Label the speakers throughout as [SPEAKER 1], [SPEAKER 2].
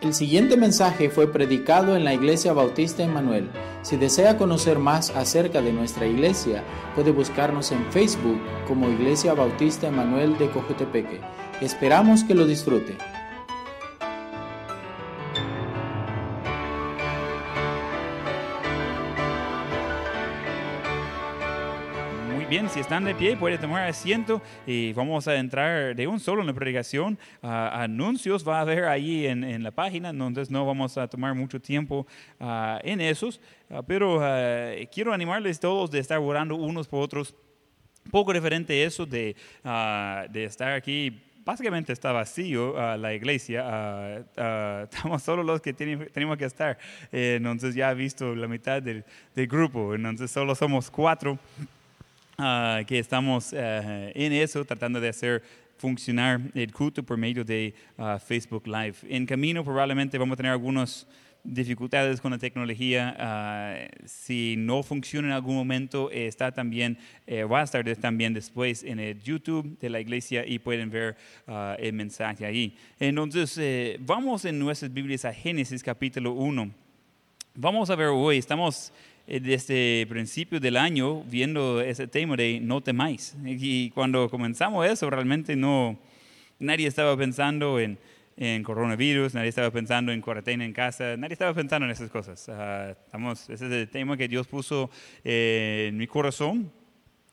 [SPEAKER 1] El siguiente mensaje fue predicado en la Iglesia Bautista Emanuel. Si desea conocer más acerca de nuestra iglesia, puede buscarnos en Facebook como Iglesia Bautista Emanuel de Cojutepeque. Esperamos que lo disfrute.
[SPEAKER 2] Bien, si están de pie, puede tomar asiento y vamos a entrar de un solo en la predicación. Ah, anuncios va a haber ahí en, en, la página, entonces no vamos a tomar mucho tiempo uh, en esos, uh, pero quiero animarles todos de estar orando unos por otros. Poco diferente eso de, de estar aquí básicamente está vacío uh, la iglesia, uh, uh, estamos solo los que tenemos que estar. Eh, entonces ya he visto la mitad del, del, grupo, entonces solo somos cuatro. Ah, que estamos eh, en eso, tratando de hacer funcionar el culto por medio de ah, Facebook Live. En camino probablemente vamos a tener algunas dificultades con la tecnología. Ah, si no funciona en algún momento, está también, eh, va a estar también después en el YouTube de la iglesia y pueden ver el mensaje ahí. Entonces, eh, vamos en nuestras Biblias a Génesis capítulo 1. Vamos a ver hoy, estamos desde el principio del año viendo ese tema de no temáis. Y cuando comenzamos eso, realmente no, nadie estaba pensando en, en coronavirus, nadie estaba pensando en cuarentena en casa, nadie estaba pensando en esas cosas. Uh, estamos, ese es el tema que Dios puso eh, en mi corazón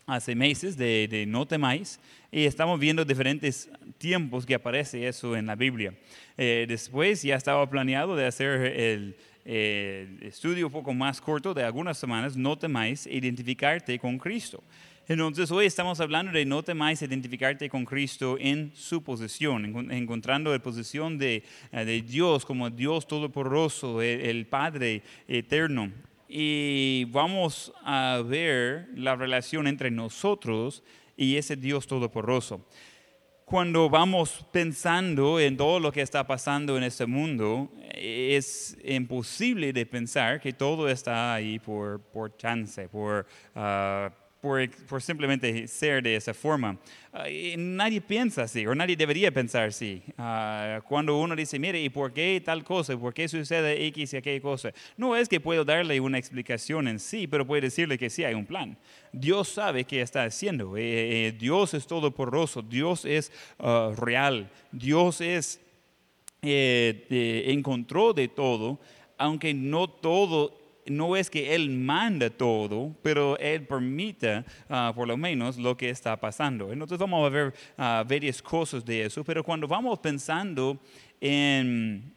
[SPEAKER 2] hace meses de, de, no temáis y estamos viendo diferentes tiempos que aparece eso en la Biblia. Eh, después ya estaba planeado de hacer el, eh, estudio un poco más corto de algunas semanas, no temáis identificarte con Cristo. Entonces hoy estamos hablando de no temáis identificarte con Cristo en su posición, encontrando la posición de, eh, de Dios como Dios todopoderoso, el, el Padre eterno. Y vamos a ver la relación entre nosotros y ese Dios todopoderoso cuando vamos pensando en todo lo que está pasando en este mundo, es imposible de pensar que todo está ahí por, por chance, por... Uh, por, simplemente ser de esa forma. Ah, nadie piensa así, o nadie debería pensar así. Ah, cuando uno dice, mire, ¿y por qué tal cosa? ¿Por qué sucede X y aquella cosa? No es que puedo darle una explicación en sí, pero puedo decirle que sí hay un plan. Dios sabe qué está haciendo. Eh, eh, Dios es todopoderoso, Dios es real, Dios es eh, en control de todo, aunque no todo no es que Él manda todo, pero Él permite ah, por lo menos lo que está pasando. Entonces vamos a ver ah, varias cosas de eso, pero cuando vamos pensando en,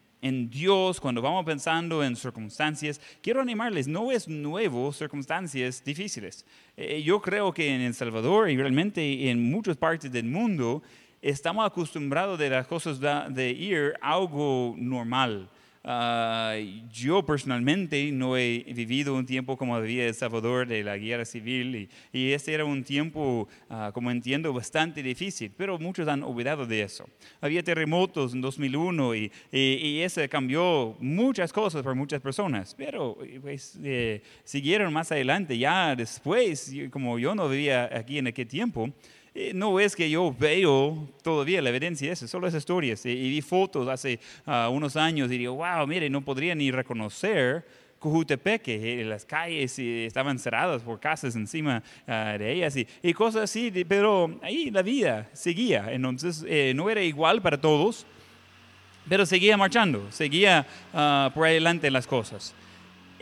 [SPEAKER 2] Dios, cuando vamos pensando en circunstancias, quiero animarles, no es nuevo circunstancias difíciles. Eh, yo creo que en El Salvador y realmente en muchas partes del mundo estamos acostumbrados de las cosas de ir algo normal. Ah, yo personalmente no he vivido un tiempo como vivía El Salvador de la guerra civil y, ese era un tiempo, uh, como entiendo, bastante difícil, pero muchos han olvidado de eso. Había terremotos en 2001 y, y, eso cambió muchas cosas para muchas personas, pero pues, eh, siguieron más adelante, ya después, como yo no vivía aquí en aquel tiempo, eh, no es que yo veo todavía la evidencia de eso, solo esas historias. Y, vi fotos hace ah, unos años y digo, wow, mire, no podría ni reconocer Cojutepeque, eh, las calles estaban cerradas por casas encima ah, de ellas y, cosas así, pero ahí la vida seguía, entonces eh, no era igual para todos, pero seguía marchando, seguía uh, por adelante las cosas.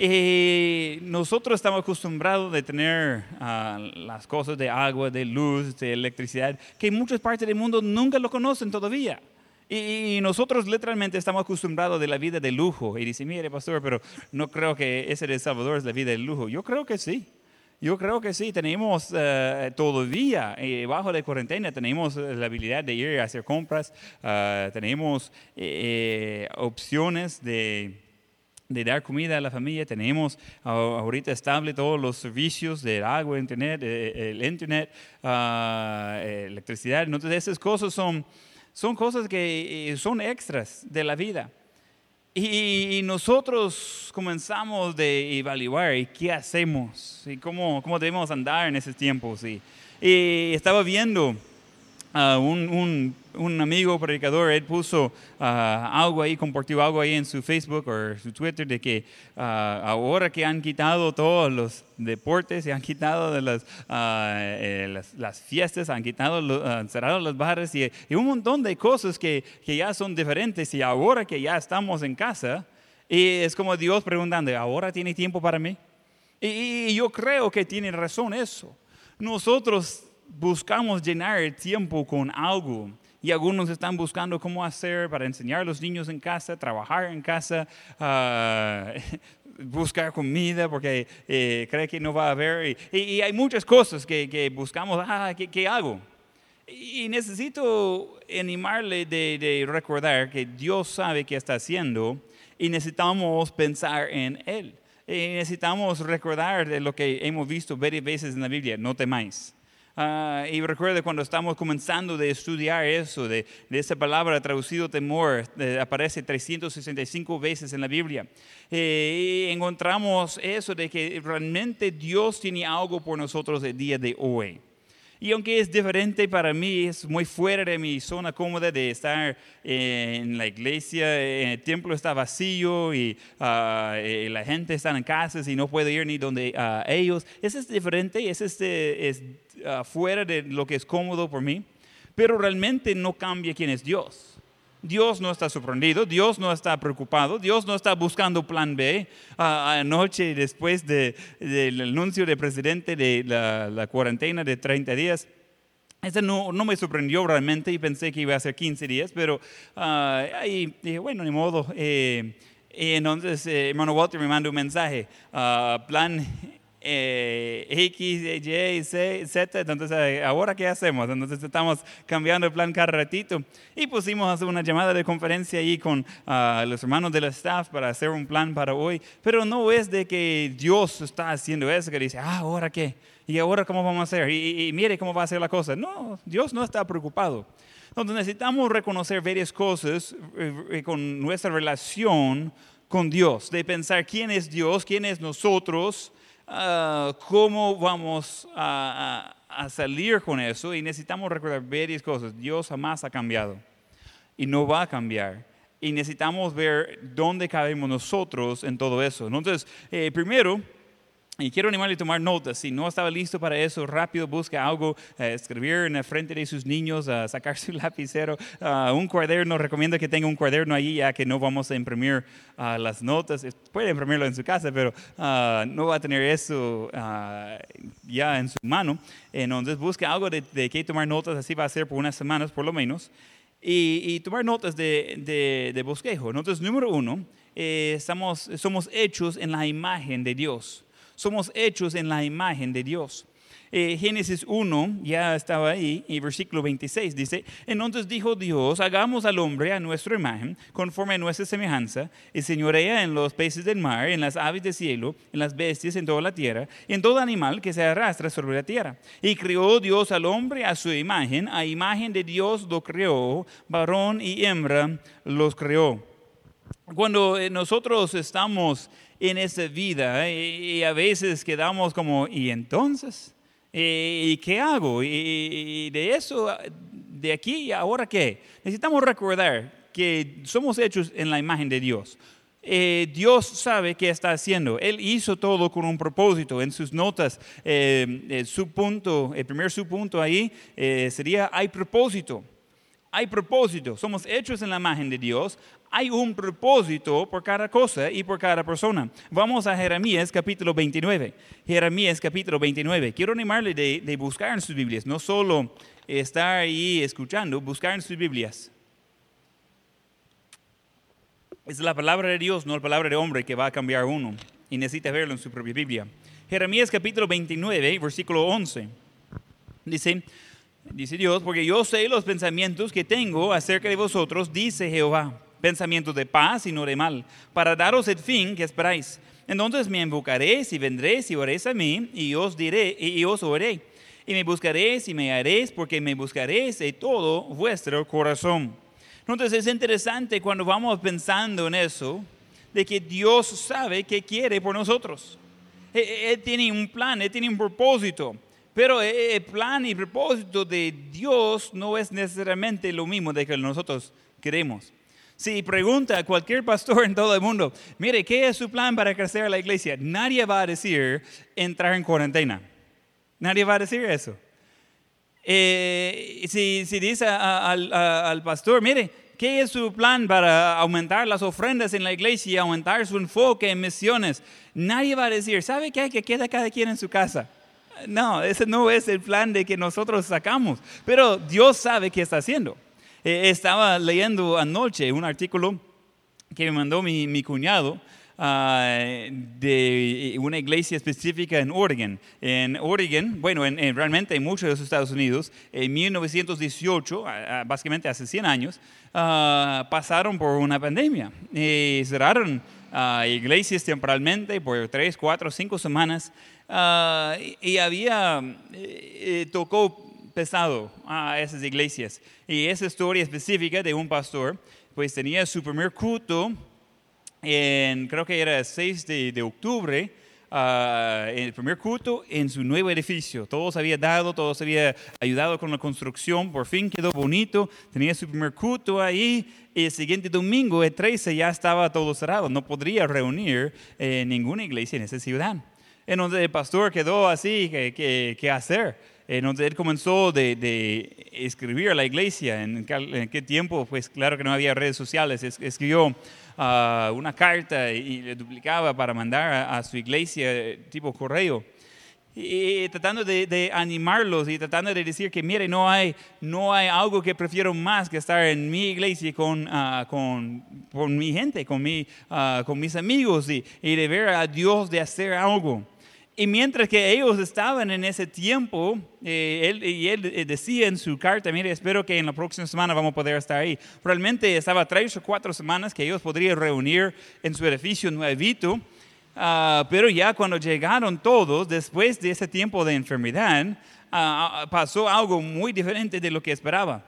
[SPEAKER 2] Eh, nosotros estamos acostumbrados de tener ah, las cosas de agua, de luz, de electricidad, que en muchas partes del mundo nunca lo conocen todavía. Y, nosotros literalmente estamos acostumbrados de la vida de lujo. Y dice, mire, pastor, pero no creo que ese de Salvador es la vida de lujo. Yo creo que sí. Yo creo que sí, tenemos uh, todavía, eh, bajo la cuarentena, tenemos la habilidad de ir a hacer compras, uh, tenemos eh, opciones de, de dar comida a la familia. Tenemos ahorita estable todos los servicios del agua, internet, eh, eh, el internet, ah, electricidad. Entonces esas cosas son, son cosas que eh, son extras de la vida. Y, nosotros comenzamos de evaluar qué hacemos y cómo, cómo debemos andar en esos tiempos. Y, y estaba viendo ah, un, un- un amigo predicador, él puso ah, algo ahí, compartió algo ahí en su Facebook o su Twitter de que ah, ahora que han quitado todos los deportes, se han quitado de las, eh, las, fiestas, han quitado, han cerrado los bares y, y un montón de cosas que, que ya son diferentes y ahora que ya estamos en casa, y es como Dios preguntando, ¿ahora tiene tiempo para mí? Y, y yo creo que tiene razón eso. Nosotros buscamos llenar el tiempo con algo y algunos están buscando cómo hacer para enseñar a los niños en casa, trabajar en casa, ah, buscar comida porque eh, cree que no va a haber. Y, y- y hay muchas cosas que, que buscamos, ah, ¿qué, qué hago? Y necesito animarle de, de recordar que Dios sabe qué está haciendo y necesitamos pensar en Él. Y necesitamos recordar de lo que hemos visto varias veces en la Biblia, no temáis. Ah, y recuerde cuando estamos comenzando de estudiar eso, de, de esa palabra traducido temor, eh, aparece 365 veces en la Biblia. Eh, y encontramos eso de que realmente Dios tiene algo por nosotros el día de hoy. Y aunque es diferente para mí, es muy fuera de mi zona cómoda de estar eh, en la iglesia, eh, el templo está vacío y ah, eh, la gente está en casas y no puede ir ni donde ah, ellos. Eso es diferente, eso es, es ah, fuera de lo que es cómodo por mí, pero realmente no cambia quién es Dios. Dios no está sorprendido, Dios no está preocupado, Dios no está buscando plan B. Ah, anoche, después de- del anuncio del presidente de la, cuarentena de 30 días, ese no, me sorprendió realmente y pensé que iba a ser 15 días, pero ah, ahí dije, bueno, ni modo. Eh, y entonces, eh, hermano Walter me mandó un mensaje, ah, plan eh, X, Y, C, Z, entonces, eh, ¿ahora qué hacemos? Entonces estamos cambiando el plan cada ratito y pusimos una llamada de conferencia ahí con ah, los hermanos del staff para hacer un plan para hoy, pero no es de que Dios está haciendo eso, que dice, ah, ¿ahora qué? ¿Y ahora cómo vamos a hacer? Y, y- y mire cómo va a ser la cosa. No, Dios no está preocupado. Entonces necesitamos reconocer varias cosas eh, eh, con nuestra relación con Dios, de pensar quién es Dios, quién es nosotros, ah, cómo vamos a, salir con eso. Y necesitamos recordar varias cosas. Dios jamás ha cambiado y no va a cambiar. Y necesitamos ver dónde cabemos nosotros en todo eso. Entonces, eh, primero, y quiero animarle a tomar notas. Si no estaba listo para eso, rápido busca algo, eh, escribir en la frente de sus niños, ah, sacar su lapicero, ah, un cuaderno. Recomiendo que tenga un cuaderno ahí, ya que no vamos a imprimir ah, las notas. Puede imprimirlo en su casa, pero ah, no va a tener eso ah, ya en su mano. Entonces, busca algo de, de qué tomar notas. Así va a ser por unas semanas, por lo menos. Y, y tomar notas de, de, de bosquejo. Entonces, número uno, eh, estamos, somos hechos en la imagen de Dios. Somos hechos en la imagen de Dios. Eh, Génesis 1, ya estaba ahí, y versículo 26 dice, entonces dijo Dios, hagamos al hombre a nuestra imagen, conforme a nuestra semejanza, y señorea en los peces del mar, en las aves del cielo, en las bestias, en toda la tierra, y en todo animal que se arrastra sobre la tierra. Y creó Dios al hombre a su imagen, a imagen de Dios lo creó, varón y hembra los creó cuando eh, nosotros estamos en esa vida eh, y a veces quedamos como, ¿y entonces? ¿Y qué hago? ¿Y, y de eso, de aquí y ahora qué? Necesitamos recordar que somos hechos en la imagen de Dios. Eh, Dios sabe qué está haciendo. Él hizo todo con un propósito. En sus notas, eh, eh, su punto, el primer subpunto ahí eh, sería, hay propósito hay propósito, somos hechos en la imagen de Dios, hay un propósito por cada cosa y por cada persona. Vamos a Jeremías capítulo 29. Jeremías capítulo 29. Quiero animarle de, de buscar en sus Biblias, no solo estar ahí escuchando, buscar en sus Biblias. Es la palabra de Dios, no la palabra de hombre que va a cambiar uno. Y necesita verlo en su propia Biblia. Jeremías capítulo 29, versículo 11. Dice, dice Dios, porque yo sé los pensamientos que tengo acerca de vosotros, dice Jehová, pensamientos de paz y no de mal, para daros el fin que esperáis. Entonces me invocaréis y vendréis y oréis a mí, y os diré, y os oré. Y me buscaréis y me haréis, porque me buscaréis de todo vuestro corazón. Entonces es interesante cuando vamos pensando en eso, de que Dios sabe qué quiere por nosotros. Él, él tiene un plan, Él tiene un propósito. Pero el plan y propósito de Dios no es necesariamente lo mismo de que nosotros queremos. Si pregunta a cualquier pastor en todo el mundo, mire, ¿qué es su plan para crecer la iglesia? Nadie va a decir entrar en cuarentena. Nadie va a decir eso. Eh, si, dice al pastor, mire, ¿qué es su plan para aumentar las ofrendas en la iglesia y aumentar su enfoque en misiones? Nadie va a decir, ¿sabe qué? Que queda cada quien en su casa. No, ese no es el plan de que nosotros sacamos. Pero Dios sabe qué está haciendo. Eh, estaba leyendo anoche un artículo que me mandó mi, cuñado ah, de una iglesia específica en Oregon. En Oregon, bueno, en, realmente en muchos de los Estados Unidos, en 1918, básicamente hace 100 años, ah, pasaron por una pandemia y cerraron ah, iglesias temporalmente por 3, 4, 5 semanas y, había, eh, eh, tocó pesado a esas iglesias. Y esa historia específica de un pastor, pues tenía su primer culto en, creo que era el 6 de, octubre, uh, el primer culto en su nuevo edificio. Todos había dado, todos había ayudado con la construcción, por fin quedó bonito, tenía su primer culto ahí y el siguiente domingo, el 13, ya estaba todo cerrado, no podría reunir eh, ninguna iglesia en esa ciudad. Entonces el pastor quedó así, ¿qué, qué hacer? En donde él comenzó de, de escribir a la iglesia. En, qué tiempo, pues claro que no había redes sociales. escribió ah, una carta y, le duplicaba para mandar a, su iglesia tipo correo. Y, tratando de, animarlos y tratando de decir que, mire, no hay, no hay algo que prefiero más que estar en mi iglesia con, uh, con, con, mi gente, con, mi, uh, con mis amigos y, y de ver a Dios de hacer algo. Y mientras que ellos estaban en ese tiempo, eh, él, y él eh, decía en su carta, mire, espero que en la próxima semana vamos a poder estar ahí. Realmente estaba tres o cuatro semanas que ellos podrían reunir en su edificio nuevito, uh, pero ya cuando llegaron todos, después de ese tiempo de enfermedad, uh, pasó algo muy diferente de lo que esperaba.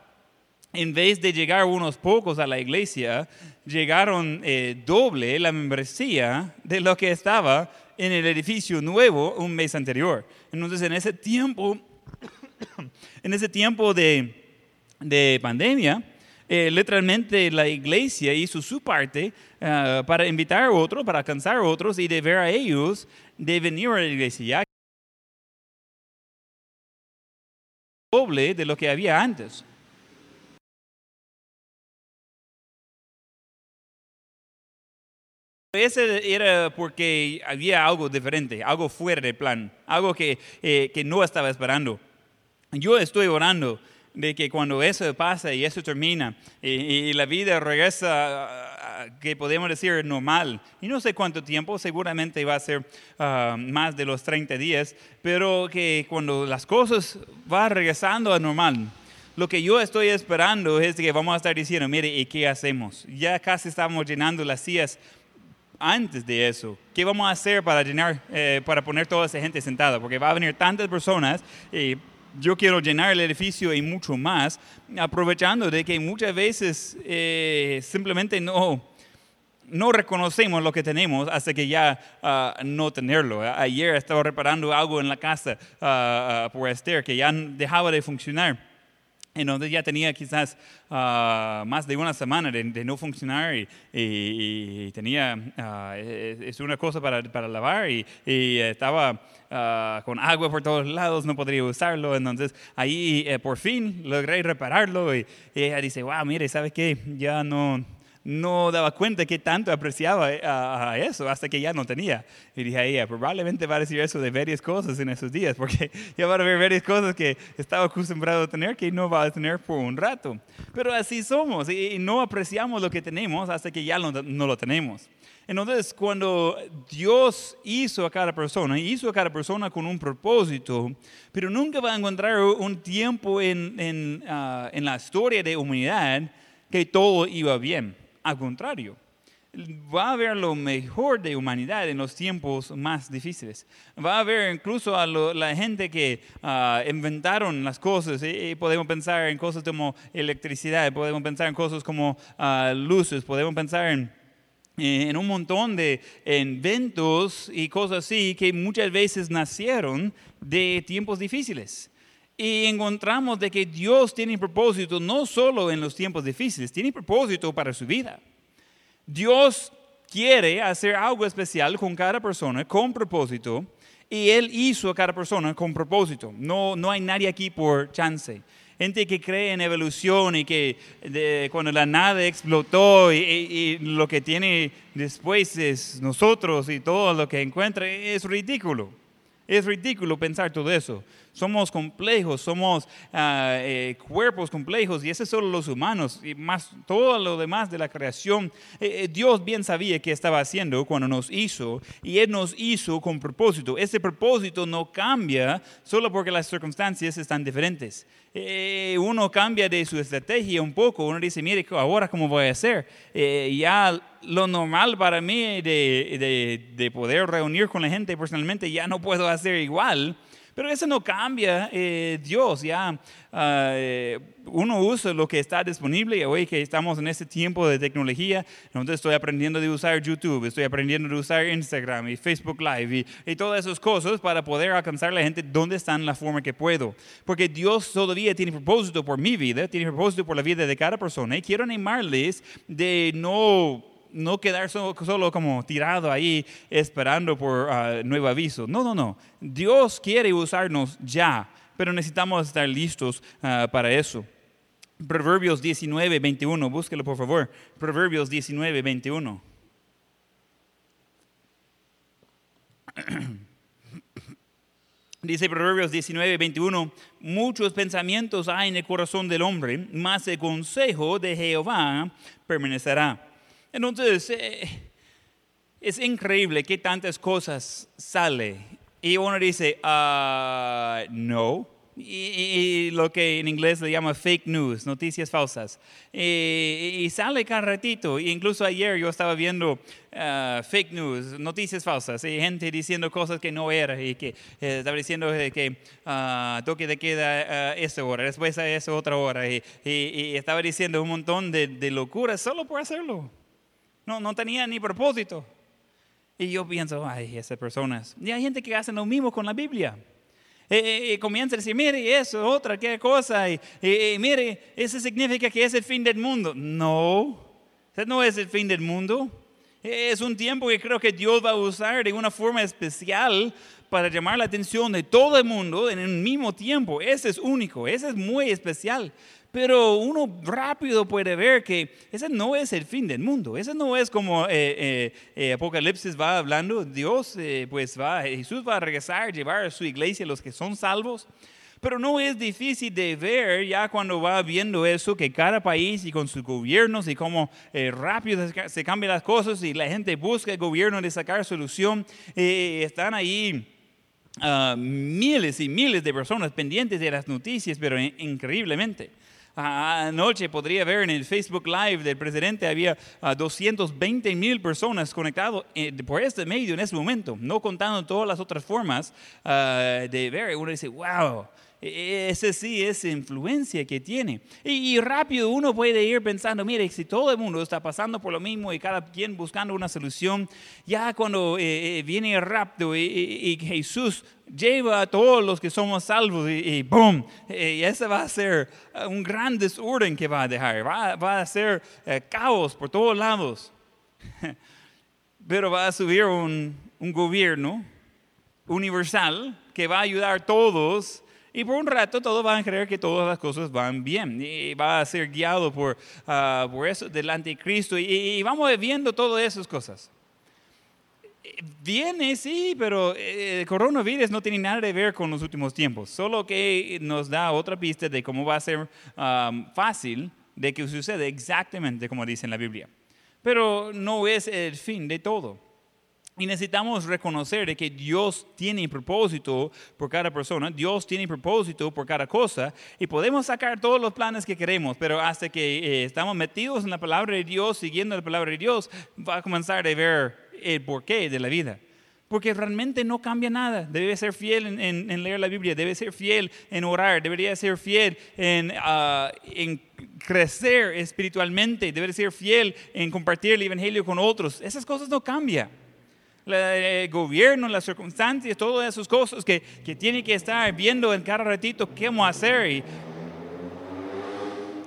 [SPEAKER 2] En vez de llegar unos pocos a la iglesia, llegaron eh, doble la membresía de lo que estaba en el edificio nuevo un mes anterior. Entonces, en ese tiempo, en ese tiempo de, de pandemia, eh, literalmente la iglesia hizo su parte uh, para invitar a otros, para alcanzar a otros y de ver a ellos de venir a la iglesia. doble de lo que había antes. Ese era porque había algo diferente, algo fuera de plan, algo que, eh, que no estaba esperando. Yo estoy orando de que cuando eso pasa y eso termina y, la vida regresa, que podemos decir normal, y no sé cuánto tiempo, seguramente va a ser ah, más de los 30 días, pero que cuando las cosas van regresando a normal, lo que yo estoy esperando es que vamos a estar diciendo, mire, ¿y qué hacemos? Ya casi estamos llenando las sillas antes de eso, ¿qué vamos a hacer para llenar, eh, para poner toda esa gente sentada? Porque va a venir tantas personas y yo quiero llenar el edificio y mucho más, aprovechando de que muchas veces eh, simplemente no, no reconocemos lo que tenemos hasta que ya uh, no tenerlo. Ayer estaba reparando algo en la casa uh, por Esther que ya dejaba de funcionar en donde ya tenía quizás ah, más de una semana de, no funcionar y, tenía, uh, es una cosa para, para lavar y, estaba ah, con agua por todos lados, no podría usarlo, entonces ahí eh, por fin logré repararlo y, y ella dice, wow, mire, ¿sabe qué? Ya no, no daba cuenta que tanto apreciaba eh, a, eso hasta que ya no tenía. Y dije a ella, probablemente va a decir eso de varias cosas en esos días, porque ya va a haber varias cosas que estaba acostumbrado a tener que no va a tener por un rato. Pero así somos y, no apreciamos lo que tenemos hasta que ya no, no lo tenemos. Entonces, cuando Dios hizo a cada persona, hizo a cada persona con un propósito, pero nunca va a encontrar un tiempo en, en, ah, en la historia de humanidad que todo iba bien al contrario, va a haber lo mejor de humanidad en los tiempos más difíciles. Va a haber incluso a la gente que ah, inventaron las cosas. Y, podemos pensar en cosas como electricidad, podemos pensar en cosas como ah, luces, podemos pensar en en un montón de eventos y cosas así que muchas veces nacieron de tiempos difíciles. Y encontramos de que Dios tiene propósito no solo en los tiempos difíciles, tiene propósito para su vida. Dios quiere hacer algo especial con cada persona, con propósito, y Él hizo a cada persona con propósito. No, no hay nadie aquí por chance gente que cree en evolución y que cuando la nada explotó y, lo que tiene después es nosotros y todo lo que encuentra es ridículo. Es ridículo pensar todo eso. Somos complejos, somos ah, eh, cuerpos complejos y eso es solo los humanos y más todo lo demás de la creación. Eh, eh, Dios bien sabía qué estaba haciendo cuando nos hizo y Él nos hizo con propósito. Ese propósito no cambia solo porque las circunstancias están diferentes. uno cambia de su estrategia un poco, uno dice, mire, ahora cómo voy a hacer. ya lo normal para mí de, de, poder reunir con la gente personalmente ya no puedo hacer igual. Pero eso no cambia eh, Dios, ya ah, eh, uno usa lo que está disponible hoy que estamos en este tiempo de tecnología, entonces estoy aprendiendo de usar YouTube, estoy aprendiendo de usar Instagram y Facebook Live y, todas esas cosas para poder alcanzar a la gente donde están la forma que puedo. Porque Dios todavía tiene propósito por mi vida, tiene propósito por la vida de cada persona y quiero animarles de no no quedar solo, como tirado ahí esperando por uh, nuevo aviso. No, no, no. Dios quiere usarnos ya, pero necesitamos estar listos uh, para eso. Proverbios 19, 21, búsquelo por favor. Proverbios 19, 21. Dice Proverbios 19, 21, muchos pensamientos hay en el corazón del hombre, mas el consejo de Jehová permanecerá. Entonces, eh, es increíble que tantas cosas sale y uno dice, uh, no. Y, lo que en inglés le llama fake news, noticias falsas. Y, sale cada ratito. incluso ayer yo estaba viendo uh, fake news, noticias falsas, y gente diciendo cosas que no era, y que eh, estaba diciendo que uh, toque de queda esa hora, después a esa otra hora, y, estaba diciendo un montón de, de locuras solo por hacerlo. No, no tenía ni propósito. Y yo pienso, ay, esas personas. Y hay gente que hace lo mismo con la Biblia. Y, comienza a decir, mire, eso, otra, qué cosa. Y, mire, eso significa que es el fin del mundo. No, no es el fin del mundo. Es un tiempo que creo que Dios va a usar de una forma especial para llamar la atención de todo el mundo en el mismo tiempo. Ese es único, ese es muy especial. Pero uno rápido puede ver que ese no es el fin del mundo. Ese no es como eh, eh, eh, Apocalipsis va hablando. Dios, pues va, Jesús va a regresar, llevar a su iglesia los que son salvos. Pero no es difícil de ver ya cuando va viendo eso, que cada país y con sus gobiernos y cómo rápido se cambian las cosas y la gente busca el gobierno de sacar solución, están ahí ah, miles y miles de personas pendientes de las noticias, pero increíblemente. Anoche podría ver en el Facebook Live del presidente, había 220 mil personas conectadas eh, por este medio en ese momento, no contando todas las otras formas ah, de ver. Uno dice, wow, ese sí es influencia que tiene. Y, rápido uno puede ir pensando, mire, si todo el mundo está pasando por lo mismo y cada quien buscando una solución, ya cuando eh, eh, viene el rapto y, Jesús lleva a todos los que somos salvos y, ¡boom! Y ese va a ser un gran desorden que va a dejar, va, a ser eh, caos por todos lados. Pero va a subir un gobierno universal que va a ayudar a todos y por un rato todos van a creer que todas las cosas van bien. Y va a ser guiado por, uh, por eso del anticristo. Y, y, vamos viendo todas esas cosas. Viene, sí, pero eh, el coronavirus no tiene nada que ver con los últimos tiempos. Solo que nos da otra pista de cómo va a ser um, fácil de que suceda exactamente como dice en la Biblia. Pero no es el fin de todo. Y necesitamos reconocer que Dios tiene propósito por cada persona, Dios tiene propósito por cada cosa, y podemos sacar todos los planes que queremos, pero hasta que eh, estamos metidos en la palabra de Dios, siguiendo la palabra de Dios, va a comenzar a ver el porqué de la vida. porque realmente no cambia nada. Debe ser fiel en, leer la Biblia, debe ser fiel en orar, debería ser fiel en, ah, en crecer espiritualmente, debe ser fiel en compartir el Evangelio con otros. Esas cosas no cambian. El gobierno, las circunstancias, todas esas cosas que, que tiene que estar viendo en cada ratito qué vamos a hacer y,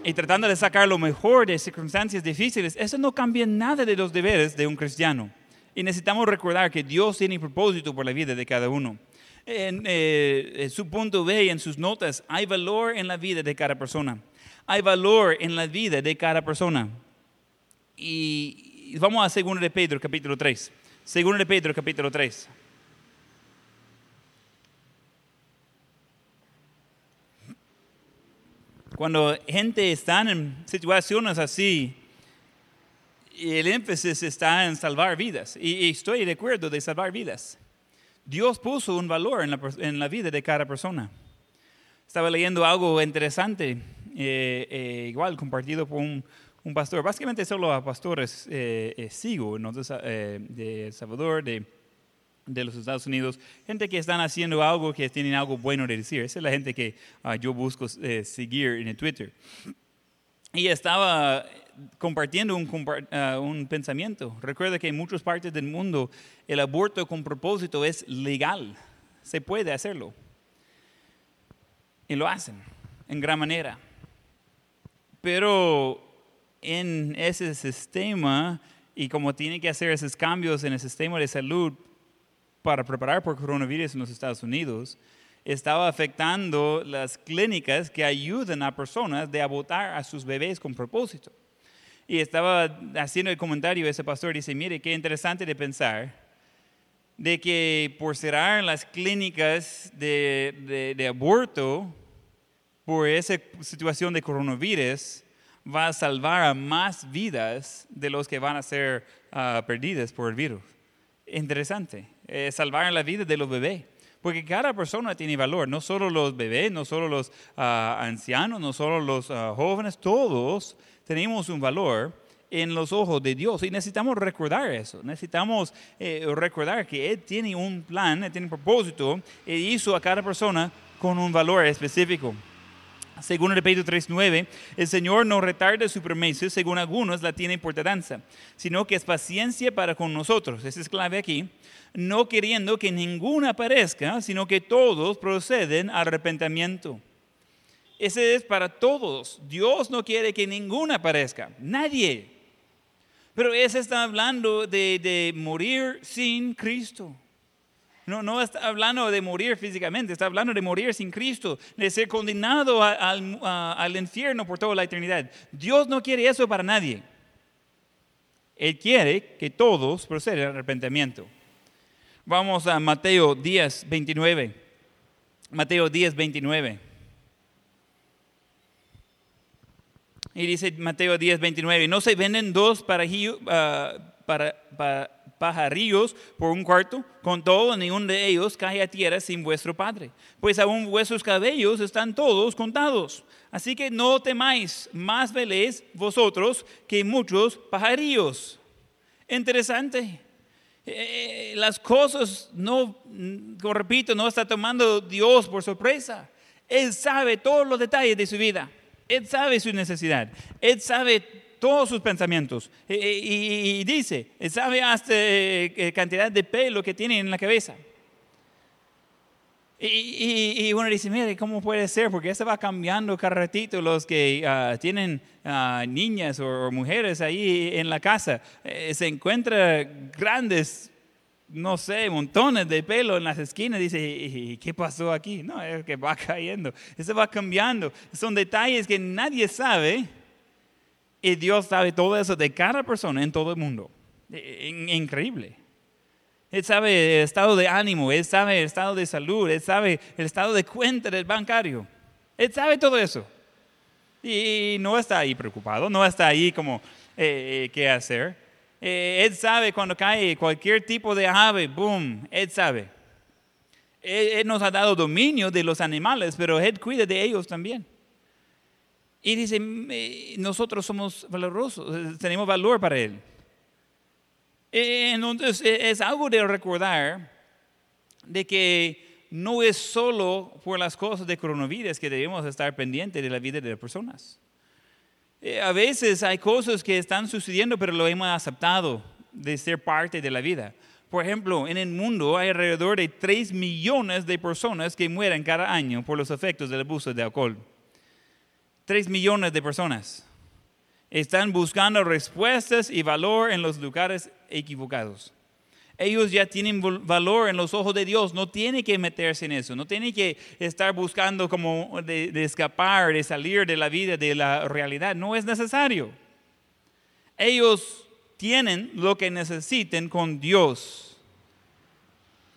[SPEAKER 2] y tratando de sacar lo mejor de circunstancias difíciles, eso no cambia nada de los deberes de un cristiano. Y necesitamos recordar que Dios tiene propósito por la vida de cada uno. En, eh, su punto B, en sus notas, hay valor en la vida de cada persona. Hay valor en la vida de cada persona. Y vamos a 2 de Pedro, capítulo 3. 2 de Pedro, capítulo 3. Cuando gente está en situaciones así, el énfasis está en salvar vidas. Y, estoy de acuerdo de salvar vidas. Dios puso un valor en la, vida de cada persona. Estaba leyendo algo interesante, eh, eh, igual compartido por un, pastor. Básicamente solo a pastores eh, sigo, de Salvador, de, de, los Estados Unidos. Gente que están haciendo algo, que tienen algo bueno de decir. Esa es la gente que ah, yo busco seguir en el Twitter. Y estaba compartiendo ah, un, pensamiento. Recuerda que en muchas partes del mundo el aborto con propósito es legal. Se puede hacerlo. Y lo hacen en gran manera. Pero en ese sistema y como tiene que hacer esos cambios en el sistema de salud para preparar por coronavirus en los Estados Unidos, estaba afectando las clínicas que ayudan a personas de abortar a sus bebés con propósito. Y estaba haciendo el comentario ese pastor, dice, mire, qué interesante de pensar de que por cerrar las clínicas de, de, aborto por esa situación de coronavirus, va a salvar a más vidas de los que van a ser uh, perdidas por el virus. Interesante, eh, salvar la vida de los bebés. Porque cada persona tiene valor, no solo los bebés, no solo los uh, ancianos, no solo los uh, jóvenes, todos tenemos un valor en los ojos de Dios y necesitamos recordar eso, necesitamos eh, recordar que Él tiene un plan, Él tiene un propósito e hizo a cada persona con un valor específico. Según el Pedro 3.9, el Señor no retarda su promesa, según algunos la tiene por tardanza, sino que es paciencia para con nosotros. Esa es clave aquí. No queriendo que ninguna aparezca, sino que todos proceden al arrepentimiento. Ese es para todos. Dios no quiere que ninguna aparezca, nadie. Pero ese está hablando de, morir sin Cristo. No, no está hablando de morir físicamente, está hablando de morir sin Cristo, de ser condenado al, al infierno por toda la eternidad. Dios no quiere eso para nadie. Él quiere que todos procedan al arrepentimiento. Vamos a Mateo 10, 29. Mateo 10, 29. Y dice Mateo 10, 29, no se venden dos ah, para, pajarillos por un cuarto, con todo, ninguno de ellos cae a tierra sin vuestro Padre, pues aún vuestros cabellos están todos contados. Así que no temáis, más veléis vosotros que muchos pajarillos. Interesante. Eh, las cosas no, como repito, no está tomando Dios por sorpresa. Él sabe todos los detalles de su vida. Él sabe su necesidad. Él sabe todos sus pensamientos. Y, dice, Él sabe hasta eh, cantidad de pelo que tiene en la cabeza. Y, uno dice, mire, ¿cómo puede ser? Porque eso va cambiando cada ratito los que ah, tienen ah, niñas o, mujeres ahí en la casa. Eh, se encuentran grandes no sé, montones de pelo en las esquinas. Dice, ¿y qué pasó aquí? No, es que va cayendo. Eso va cambiando. Son detalles que nadie sabe. Y Dios sabe todo eso de cada persona en todo el mundo. Increíble. Él sabe el estado de ánimo, Él sabe el estado de salud, Él sabe el estado de cuenta del bancario. Él sabe todo eso. Y no está ahí preocupado, no está ahí como, eh, eh, ¿qué hacer? Eh, él sabe cuando cae cualquier tipo de ave, boom, Él sabe. Él, nos ha dado dominio de los animales, pero Él cuida de ellos también. Y dice, nosotros somos valorosos, eh, tenemos valor para Él. Eh, entonces es algo de recordar de que no es solo por las cosas de coronavirus que debemos estar pendientes de la vida de las personas. A veces hay cosas que están sucediendo, pero lo hemos aceptado de ser parte de la vida. Por ejemplo, en el mundo hay alrededor de 3 millones de personas que mueren cada año por los efectos del abuso de alcohol. 3 millones de personas están buscando respuestas y valor en los lugares equivocados ellos ya tienen valor en los ojos de Dios, no tienen que meterse en eso, no tienen que estar buscando como de, escapar, de salir de la vida, de la realidad, no es necesario. Ellos tienen lo que necesiten con Dios.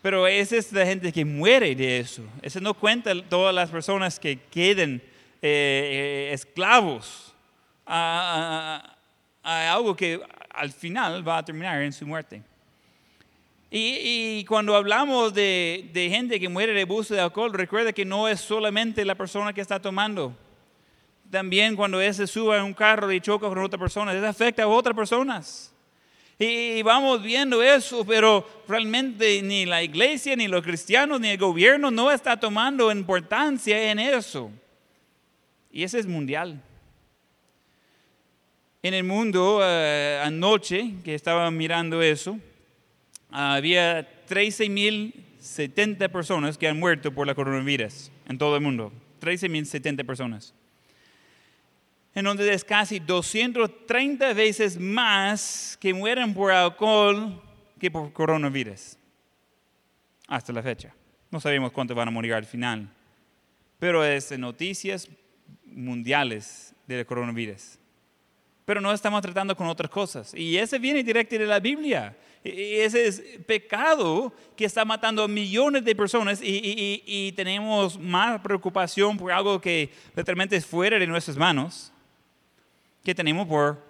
[SPEAKER 2] Pero esa es la gente que muere de eso. Eso no cuenta todas las personas que queden eh, eh, esclavos a algo que al final va a terminar en su muerte. Y, cuando hablamos de, gente que muere de abuso de alcohol, recuerda que no es solamente la persona que está tomando. También cuando ese sube a un carro y choca con otra persona, eso afecta a otras personas. Y vamos viendo eso, pero realmente ni la iglesia, ni los cristianos, ni el gobierno no está tomando importancia en eso. Y ese es mundial. En el mundo, eh, anoche que estaba mirando eso, había 13.070 personas que han muerto por la coronavirus en todo el mundo. 13.070 personas. En donde es casi 230 veces más que mueren por alcohol que por coronavirus. Hasta la fecha. No sabemos cuántos van a morir al final. Pero es noticias mundiales del coronavirus. Pero no estamos tratando con otras cosas. Y ese viene directo de la Biblia. Ese es pecado que está matando a millones de personas y, tenemos más preocupación por algo que literalmente es fuera de nuestras manos que tenemos por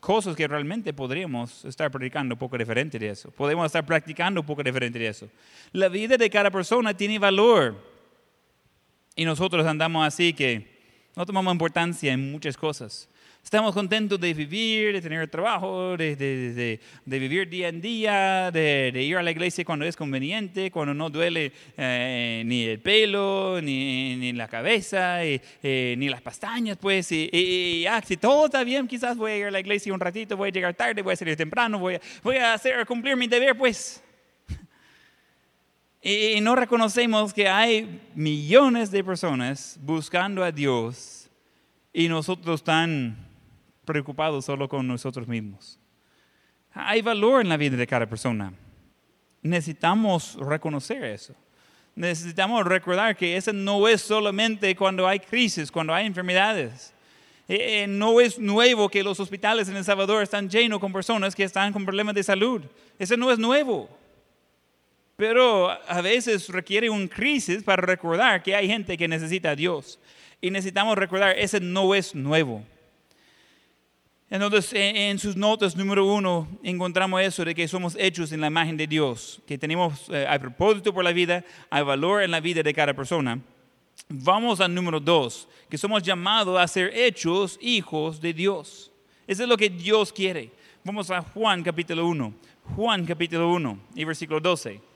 [SPEAKER 2] cosas que realmente podríamos estar predicando un poco diferente de eso. Podemos estar practicando un poco diferente de eso. La vida de cada persona tiene valor y nosotros andamos así que no tomamos importancia en muchas cosas. Estamos contentos de vivir, de tener trabajo, de, vivir día en día, de, ir a la iglesia cuando es conveniente, cuando no duele eh, ni el pelo, ni, la cabeza, eh, ni las pestañas, pues. Y, ah, si todo está bien, quizás voy a ir a la iglesia un ratito, voy a llegar tarde, voy a salir temprano, voy a, voy a hacer, cumplir mi deber, pues. Y no reconocemos que hay millones de personas buscando a Dios y nosotros tan preocupados solo con nosotros mismos. Hay valor en la vida de cada persona. Necesitamos reconocer eso. Necesitamos recordar que eso no es solamente cuando hay crisis, cuando hay enfermedades. Eh, eh, no es nuevo que los hospitales en El Salvador están llenos con personas que están con problemas de salud. Eso no es nuevo. Pero a veces requiere una crisis para recordar que hay gente que necesita a Dios. Y necesitamos recordar, ese no es nuevo. Entonces, en sus notas número uno, encontramos eso de que somos hechos en la imagen de Dios, que tenemos, eh, propósito por la vida, hay valor en la vida de cada persona. Vamos al número dos, que somos llamados a ser hechos hijos de Dios. Eso es lo que Dios quiere. Vamos a Juan capítulo 1. Juan capítulo 1 y versículo 12.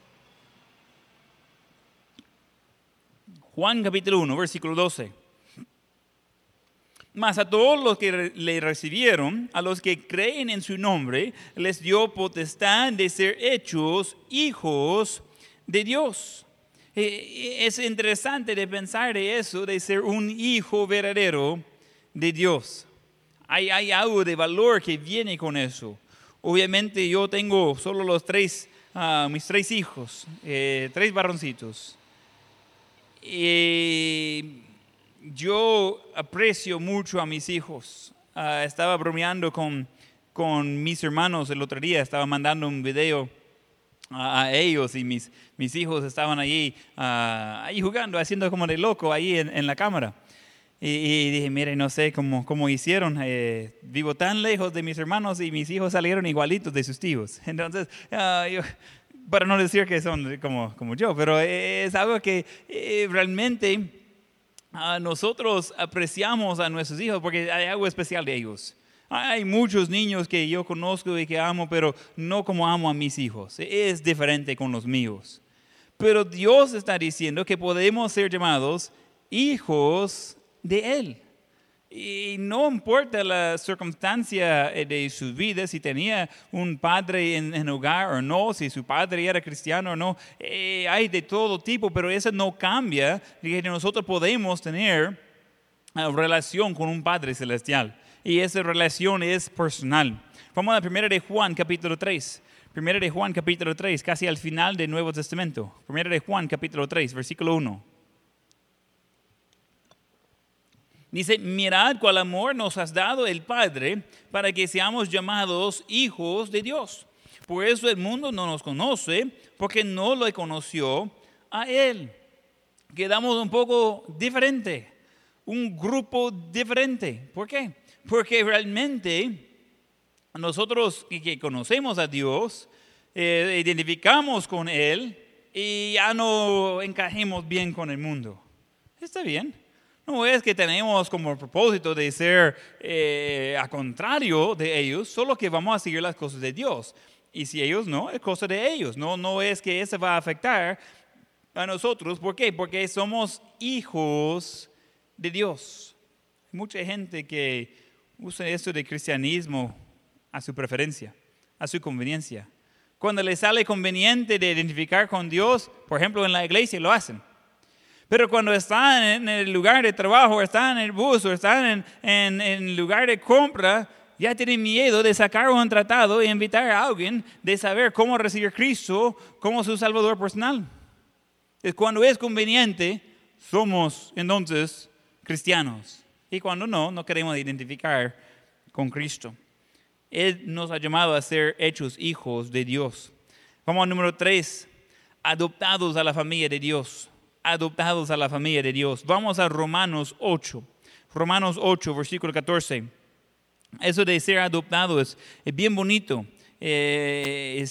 [SPEAKER 2] Juan capítulo 1, versículo 12. Mas a todos los que le recibieron, a los que creen en su nombre, les dio potestad de ser hechos hijos de Dios. E, e, es interesante de pensar de eso, de ser un hijo verdadero de Dios. Hay, hay algo de valor que viene con eso. Obviamente yo tengo solo los tres, ah, mis tres hijos, eh, tres varoncitos. Y yo aprecio mucho a mis hijos. Ah, estaba bromeando con, con mis hermanos el otro día, estaba mandando un video a, ellos y mis, mis hijos estaban allí, ah, ahí jugando, haciendo como de loco ahí en, la cámara. Y, dije, mire, no sé cómo, cómo hicieron. Eh, vivo tan lejos de mis hermanos y mis hijos salieron igualitos de sus tíos. Entonces, ah, para no decir que son como, como yo, pero es algo que eh, realmente nosotros apreciamos a nuestros hijos porque hay algo especial de ellos. Hay muchos niños que yo conozco y que amo, pero no como amo a mis hijos. Es diferente con los míos. Pero Dios está diciendo que podemos ser llamados hijos de Él. Y no importa la circunstancia eh, de su vida, si tenía un padre en, el hogar o no, si su padre era cristiano o no, eh, hay de todo tipo, pero eso no cambia que nosotros podemos tener una relación con un Padre celestial. Y esa relación es personal. Vamos a la primera de Juan, capítulo 3. Primera de Juan, capítulo 3, casi al final del Nuevo Testamento. Primera de Juan, capítulo 3, versículo 1. Dice, mirad cuál amor nos has dado el Padre para que seamos llamados hijos de Dios. Por eso el mundo no nos conoce, porque no lo conoció a Él. Quedamos un poco diferente, un grupo diferente. ¿Por qué? Porque realmente nosotros que conocemos a Dios, eh, identificamos con Él y ya no encajemos bien con el mundo. Está bien. No es que tenemos como propósito de ser eh, a contrario de ellos, solo que vamos a seguir las cosas de Dios. Y si ellos no, es cosa de ellos. No, no es que eso va a afectar a nosotros. ¿Por qué? Porque somos hijos de Dios. Hay mucha gente que usa esto de cristianismo a su preferencia, a su conveniencia. Cuando les sale conveniente de identificar con Dios, por ejemplo en la iglesia, lo hacen. Pero cuando están en el lugar de trabajo, están en el bus o están en, el lugar de compra, ya tienen miedo de sacar un tratado e invitar a alguien de saber cómo recibir a Cristo como su Salvador personal. Es cuando es conveniente, somos entonces cristianos. Y cuando no, no queremos identificar con Cristo. Él nos ha llamado a ser hechos hijos de Dios. Vamos al número tres, adoptados a la familia de Dios adoptados a la familia de Dios. Vamos a Romanos 8. Romanos 8, versículo 14. Eso de ser adoptado es, bien bonito. Eh,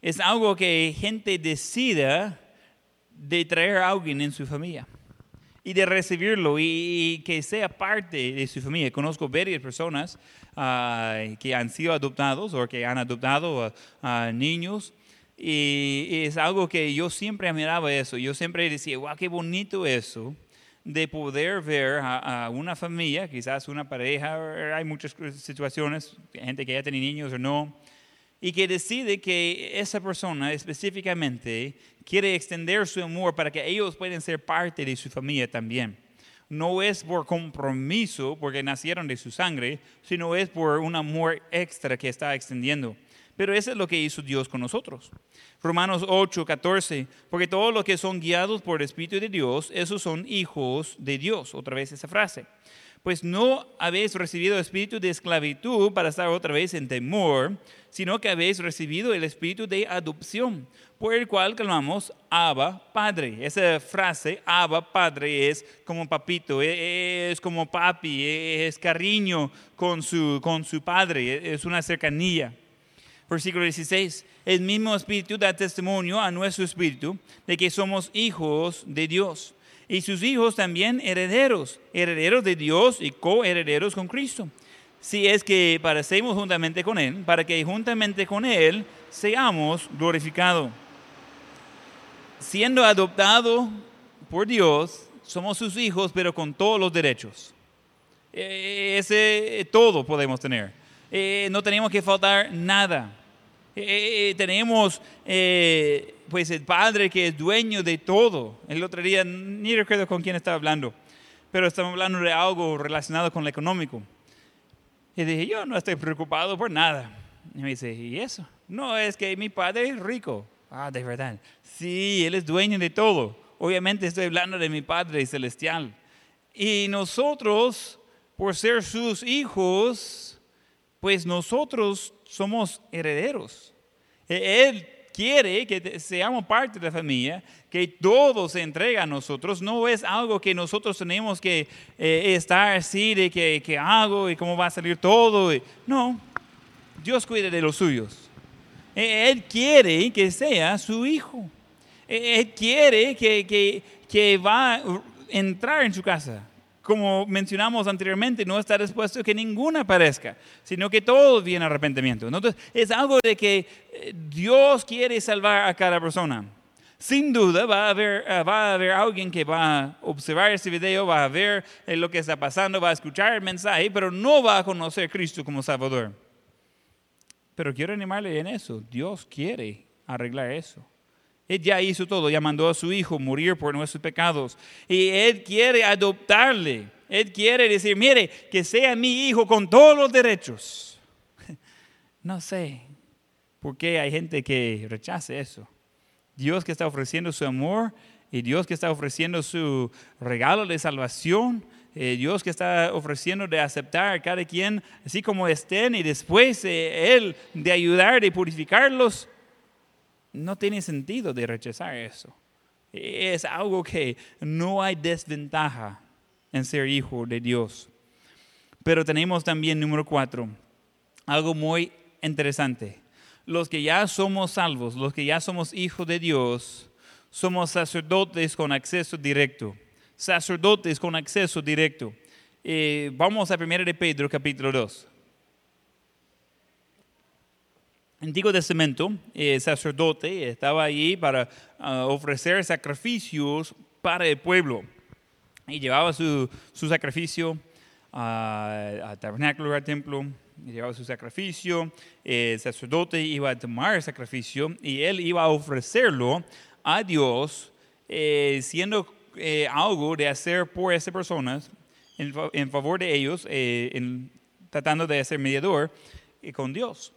[SPEAKER 2] es, algo que gente decida de traer a alguien en su familia y de recibirlo y, que sea parte de su familia. Conozco varias personas ah, que han sido adoptados o que han adoptado a niños y, es algo que yo siempre admiraba eso. Yo siempre decía, wow, qué bonito eso de poder ver a, una familia, quizás una pareja, hay muchas situaciones, gente que ya tiene niños o no, y que decide que esa persona específicamente quiere extender su amor para que ellos puedan ser parte de su familia también. No es por compromiso, porque nacieron de su sangre, sino es por un amor extra que está extendiendo. Pero eso es lo que hizo Dios con nosotros. Romanos 8, 14, porque todos los que son guiados por el Espíritu de Dios, esos son hijos de Dios. Otra vez esa frase. Pues no habéis recibido el espíritu de esclavitud para estar otra vez en temor, sino que habéis recibido el espíritu de adopción, por el cual clamamos Abba Padre. Esa frase, Abba Padre, es como papito, e, es como papi, es cariño con su, con su padre, es una cercanía. Versículo 16. El mismo Espíritu da testimonio a nuestro Espíritu de que somos hijos de Dios. Y sus hijos también herederos, herederos de Dios y coherederos con Cristo. Si es que parecemos juntamente con Él, para que juntamente con Él seamos glorificados. Siendo adoptado por Dios, somos sus hijos, pero con todos los derechos. E, ese todo podemos tener. E, no tenemos que faltar nada. Eh, eh, eh, tenemos pues el Padre que es dueño de todo. El otro día, ni recuerdo con quién estaba hablando, pero estamos hablando de algo relacionado con lo económico. Y dije, yo no estoy preocupado por nada. Y me dice, ¿y eso? No, es que mi padre es rico. Ah, de verdad. Sí, él es dueño de todo. Obviamente estoy hablando de mi Padre celestial. Y nosotros, por ser sus hijos, pues nosotros somos herederos. E, él quiere que seamos parte de la familia, que todo se entrega a nosotros. No es algo que nosotros tenemos que eh, estar así de que, hago y cómo va a salir todo. No, Dios cuida de los suyos. E, él quiere que sea su hijo. E, él quiere que, que, que va a entrar en su casa como mencionamos anteriormente, no está dispuesto que ninguna parezca, sino que todo viene arrepentimiento. Entonces, es algo de que eh, Dios quiere salvar a cada persona. Sin duda va a haber, eh, va a haber alguien que va a observar ese video, va a ver eh, lo que está pasando, va a escuchar el mensaje, pero no va a conocer a Cristo como Salvador. Pero quiero animarle en eso. Dios quiere arreglar eso. Él ya hizo todo, ya mandó a su hijo morir por nuestros pecados. Y Él quiere adoptarle. Él quiere decir, mire, que sea mi hijo con todos los derechos. No sé por qué hay gente que rechace eso. Dios que está ofreciendo su amor y Dios que está ofreciendo su regalo de salvación, eh, Dios que está ofreciendo de aceptar a cada quien así como estén y después eh, Él de ayudar, de purificarlos, no tiene sentido de rechazar eso. Es algo que no hay desventaja en ser hijo de Dios. Pero tenemos también número cuatro, algo muy interesante los que ya somos salvos, los que ya somos hijos de Dios, somos sacerdotes con acceso directo. Sacerdotes con acceso directo. Eh, vamos a 1 de Pedro, capítulo 2. Antiguo Testamento, el sacerdote estaba allí para ah, ofrecer sacrificios para el pueblo. Y llevaba su, sacrificio al tabernáculo, al templo, llevaba su sacrificio, el sacerdote iba a tomar el sacrificio y él iba a ofrecerlo a Dios, eh, siendo eh, algo de hacer por esas personas, en, favor de ellos, eh, tratando de ser mediador con Dios.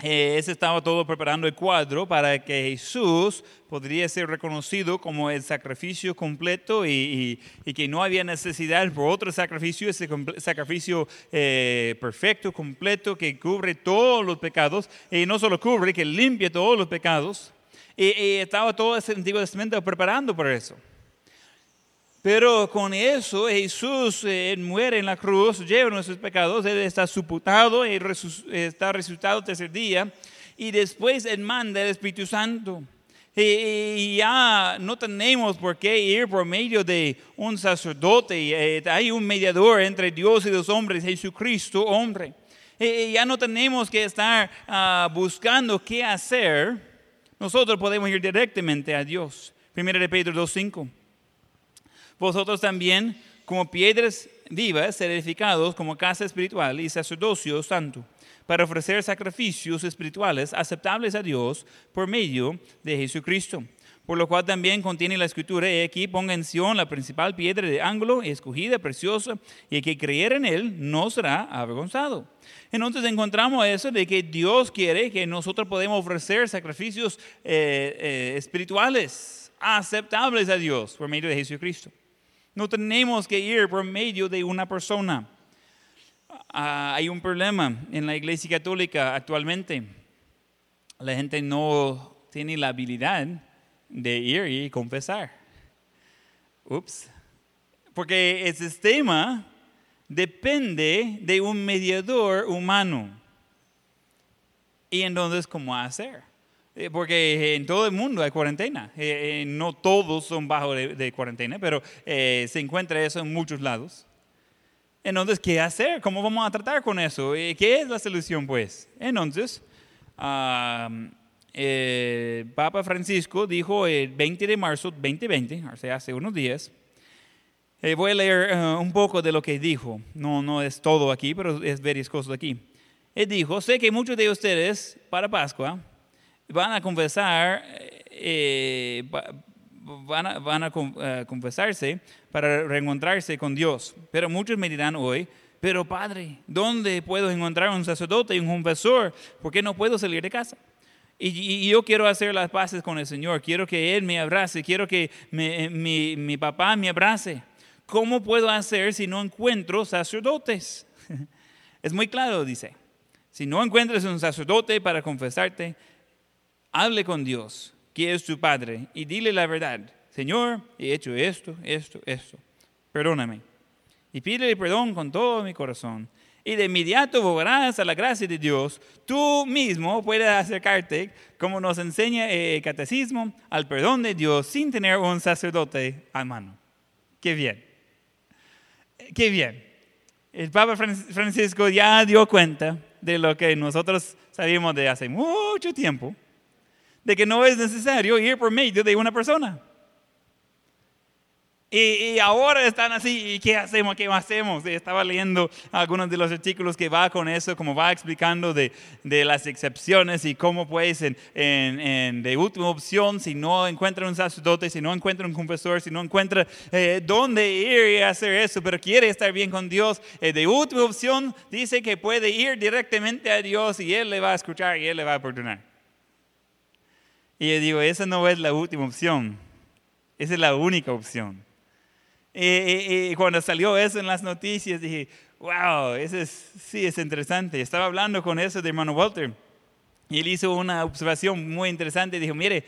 [SPEAKER 2] Eh, estaba todo preparando el cuadro para que Jesús podría ser reconocido como el sacrificio completo y, que no había necesidad por otro sacrificio, ese sacrificio eh, perfecto, completo, que cubre todos los pecados, y no solo cubre, que limpia todos los pecados. Y, estaba todo ese Antiguo Testamento preparando por eso. Pero con eso Jesús eh, muere en la cruz, lleva nuestros pecados, Él está suputado, está resucitado tercer día y después Él manda el Espíritu Santo. Y, ya no tenemos por qué ir por medio de un sacerdote, eh, hay un mediador entre Dios y los hombres, Jesucristo, hombre. Ya no tenemos que estar ah, buscando qué hacer, nosotros podemos ir directamente a Dios. Primero de Pedro 2.5. Vosotros también, como piedras vivas, ser edificados como casa espiritual y sacerdocio santo, para ofrecer sacrificios espirituales aceptables a Dios por medio de Jesucristo. Por lo cual también contiene la escritura, y aquí ponga en Sion la principal piedra de ángulo, escogida, preciosa, y el que creyera en él no será avergonzado. Entonces encontramos eso de que Dios quiere que nosotros podamos ofrecer sacrificios eh, eh, espirituales aceptables a Dios por medio de Jesucristo. No tenemos que ir por medio de una persona. Ah, hay un problema en la iglesia católica actualmente. La gente no tiene la habilidad de ir y confesar. Ups. Porque el sistema depende de un mediador humano. Y entonces, ¿cómo hacer? Eh, porque en todo el mundo hay cuarentena. Eh, eh, no todos son bajo de, cuarentena, pero se encuentra eso en muchos lados. Entonces, ¿qué hacer? ¿Cómo vamos a tratar con eso? ¿Qué es la solución, pues? Entonces, el Papa Francisco dijo el 20 de marzo 2020, o sea, hace unos días, voy a leer un poco de lo que dijo. No, no es todo aquí, pero es varias cosas aquí. Él dijo, sé que muchos de ustedes para Pascua van a confesar, eh, van a, eh, confesarse para reencontrarse con Dios. Pero muchos me dirán hoy, pero Padre, ¿dónde puedo encontrar un sacerdote y un confesor? ¿Por qué no puedo salir de casa? Y, yo quiero hacer las paces con el Señor, quiero que Él me abrace, quiero que mi, mi papá me abrace. ¿Cómo puedo hacer si no encuentro sacerdotes? es muy claro, dice. Si no encuentras un sacerdote para confesarte, hable con Dios, que es tu Padre, y dile la verdad. Señor, he hecho esto, esto, esto. Perdóname. Y pídele perdón con todo mi corazón. Y de inmediato volverás a la gracia de Dios. Tú mismo puedes acercarte, como nos enseña el catecismo, al perdón de Dios sin tener un sacerdote a mano. Qué bien. Qué bien. El Papa Francisco ya dio cuenta de lo que nosotros sabíamos de hace mucho tiempo de que no es necesario ir por medio de una persona. Y, ahora están así, ¿y qué hacemos? ¿Qué hacemos? estaba leyendo algunos de los artículos que va con eso, como va explicando de, las excepciones y cómo pues en, en, de última opción, si no encuentra un sacerdote, si no encuentra un confesor, si no encuentra eh, dónde ir y hacer eso, pero quiere estar bien con Dios, eh, de última opción dice que puede ir directamente a Dios y Él le va a escuchar y Él le va a perdonar. Y yo digo, esa no es la última opción, esa es la única opción. Y, cuando salió eso en las noticias, dije, wow, eso es, sí, es interesante. Estaba hablando con eso de hermano Walter. Y él hizo una observación muy interesante. Dijo, mire,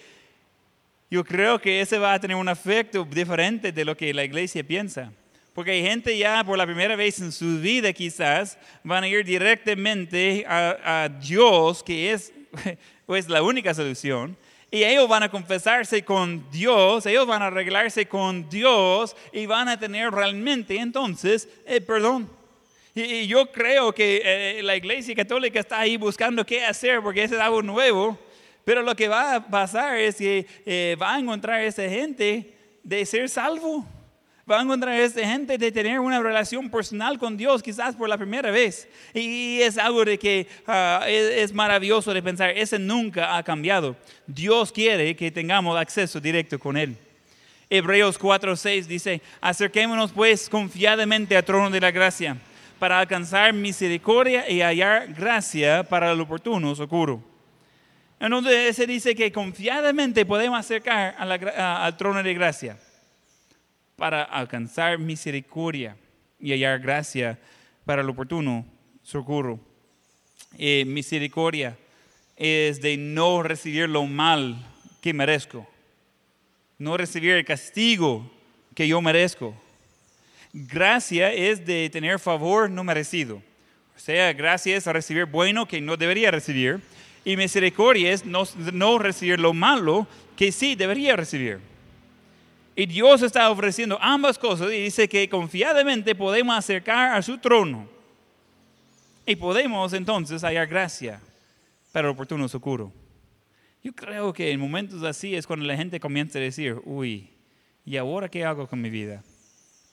[SPEAKER 2] yo creo que ese va a tener un efecto diferente de lo que la iglesia piensa. Porque hay gente ya por la primera vez en su vida quizás van a ir directamente a, a Dios, que es, es la única solución. Y ellos van a confesarse con Dios, ellos van a arreglarse con Dios y van a tener realmente entonces el perdón. Y, yo creo que eh, la iglesia católica está ahí buscando qué hacer porque ese es algo nuevo. Pero lo que va a pasar es que eh, va a encontrar esa gente de ser salvo va a encontrar a esta gente de tener una relación personal con Dios, quizás por la primera vez. Y es algo de que ah, es, maravilloso de pensar, ese nunca ha cambiado. Dios quiere que tengamos acceso directo con Él. Hebreos 4:6 dice, acerquémonos pues confiadamente al trono de la gracia para alcanzar misericordia y hallar gracia para el oportuno socorro. Entonces se dice que confiadamente podemos acercar al trono de gracia para alcanzar misericordia y hallar gracia para el oportuno socorro. Eh, misericordia es de no recibir lo mal que merezco, no recibir el castigo que yo merezco. Gracia es de tener favor no merecido. O sea, gracia es recibir bueno que no debería recibir. Y misericordia es no, no recibir lo malo que sí debería recibir. Y Dios está ofreciendo ambas cosas y dice que confiadamente podemos acercar a su trono. Y podemos entonces hallar gracia para el oportuno socorro. Yo creo que en momentos así es cuando la gente comienza a decir, uy, ¿y ahora qué hago con mi vida?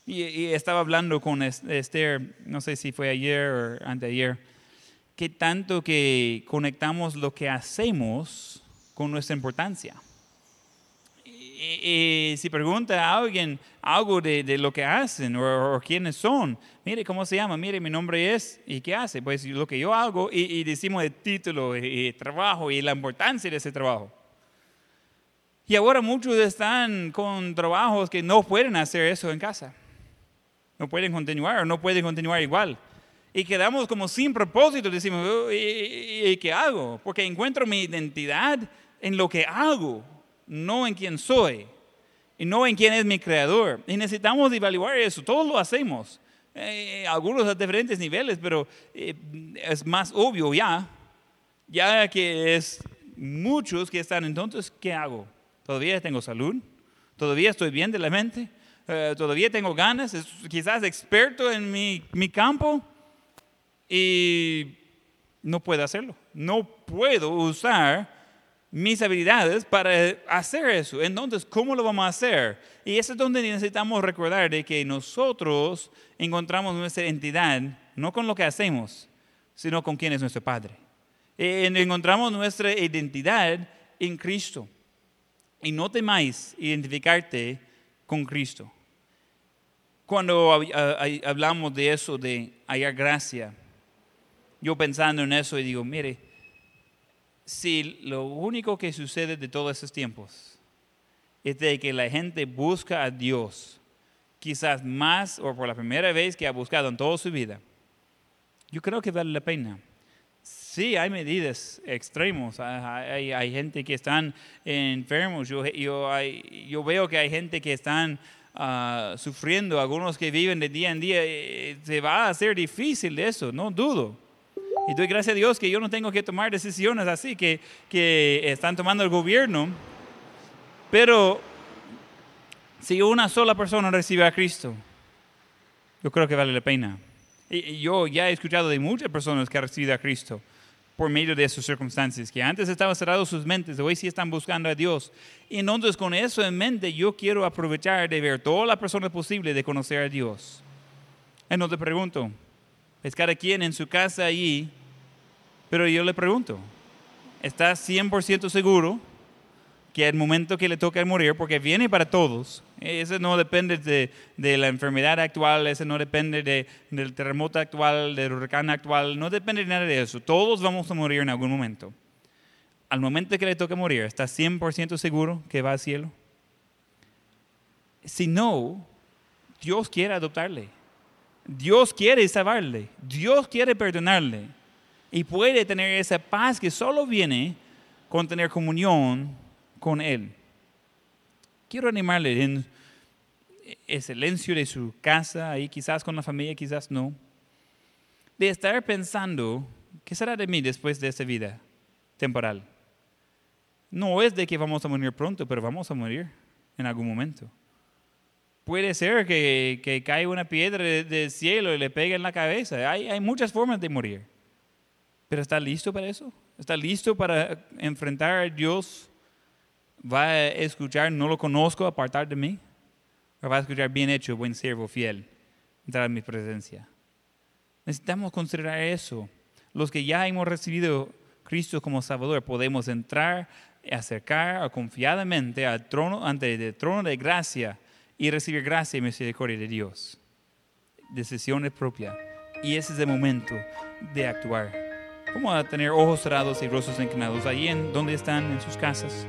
[SPEAKER 2] Y, estaba hablando con Esther, no sé si fue ayer o anteayer, que tanto que conectamos lo que hacemos con nuestra importancia y, si pregunta a alguien algo de, lo que hacen o, quiénes son, mire cómo se llama, mire mi nombre es y qué hace, pues lo que yo hago y, decimos el título y, trabajo y la importancia de ese trabajo. Y ahora muchos están con trabajos que no pueden hacer eso en casa. No pueden continuar o no pueden continuar igual. Y quedamos como sin propósito, decimos, ¿y qué hago? Porque encuentro mi identidad en lo que hago no en quién soy y no en quién es mi creador. Y necesitamos evaluar eso, todos lo hacemos, eh, algunos a diferentes niveles, pero eh, es más obvio ya, ya que es muchos que están entonces, ¿qué hago? ¿Todavía tengo salud? ¿Todavía estoy bien de la mente? Eh, ¿Todavía tengo ganas? quizás experto en mi, mi campo y no puedo hacerlo. No puedo usar mis habilidades para hacer eso. Entonces, ¿cómo lo vamos a hacer? Y eso es donde necesitamos recordar de que nosotros encontramos nuestra identidad no con lo que hacemos, sino con quién es nuestro Padre. encontramos nuestra identidad en Cristo. Y no temáis identificarte con Cristo. Cuando hablamos de eso, de hallar gracia, yo pensando en eso y digo, mire, si lo único que sucede de todos esos tiempos es de que la gente busca a Dios, quizás más o por la primera vez que ha buscado en toda su vida, yo creo que vale la pena. Sí, hay medidas extremos, hay, hay gente que están enfermos, yo, veo que hay gente que están ah, sufriendo, algunos que viven de día en día, eh, se va a hacer difícil eso, no dudo. Y doy gracias a Dios que yo no tengo que tomar decisiones así que, que están tomando el gobierno. Pero si una sola persona recibe a Cristo, yo creo que vale la pena. Y yo ya he escuchado de muchas personas que han recibido a Cristo, por medio de sus circunstancias, que antes estaban cerrados sus mentes, hoy sí están buscando a Dios. Y entonces con eso en mente yo quiero aprovechar de ver todas las personas posibles de conocer a Dios. Entonces pregunto, es cada quien en su casa allí, pero yo le pregunto, ¿estás 100% seguro que el momento que le toca morir, porque viene para todos, ese no depende de, de la enfermedad actual, ese no depende de, del terremoto actual, del huracán actual, no depende de nada de eso. Todos vamos a morir en algún momento. Al momento que le toca morir, ¿estás 100% seguro que va al cielo? Si no, Dios quiere adoptarle. Dios quiere salvarle. Dios quiere perdonarle. Y puede tener esa paz que solo viene con tener comunión con Él. Quiero animarle en el silencio de su casa, ahí quizás con la familia, quizás no, de estar pensando, ¿qué será de mí después de esta vida temporal? No es de que vamos a morir pronto, pero vamos a morir en algún momento. Puede ser que, caiga una piedra del cielo y le pegue en la cabeza. Hay muchas formas de morir. Pero ¿está listo para eso? ¿Está listo para enfrentar a Dios va a escuchar, no lo conozco, apartar de mí? ¿O va a escuchar, bien hecho, buen siervo, fiel, entrar en mi presencia? Necesitamos considerar eso. Los que ya hemos recibido Cristo como Salvador, podemos entrar, acercar confiadamente al trono, ante el trono de gracia y recibir gracia y misericordia de Dios. Decisiones propias. Y ese es el momento de actuar. ¿Cómo a tener ojos cerrados y rostros inclinados ahí en donde están en sus casas?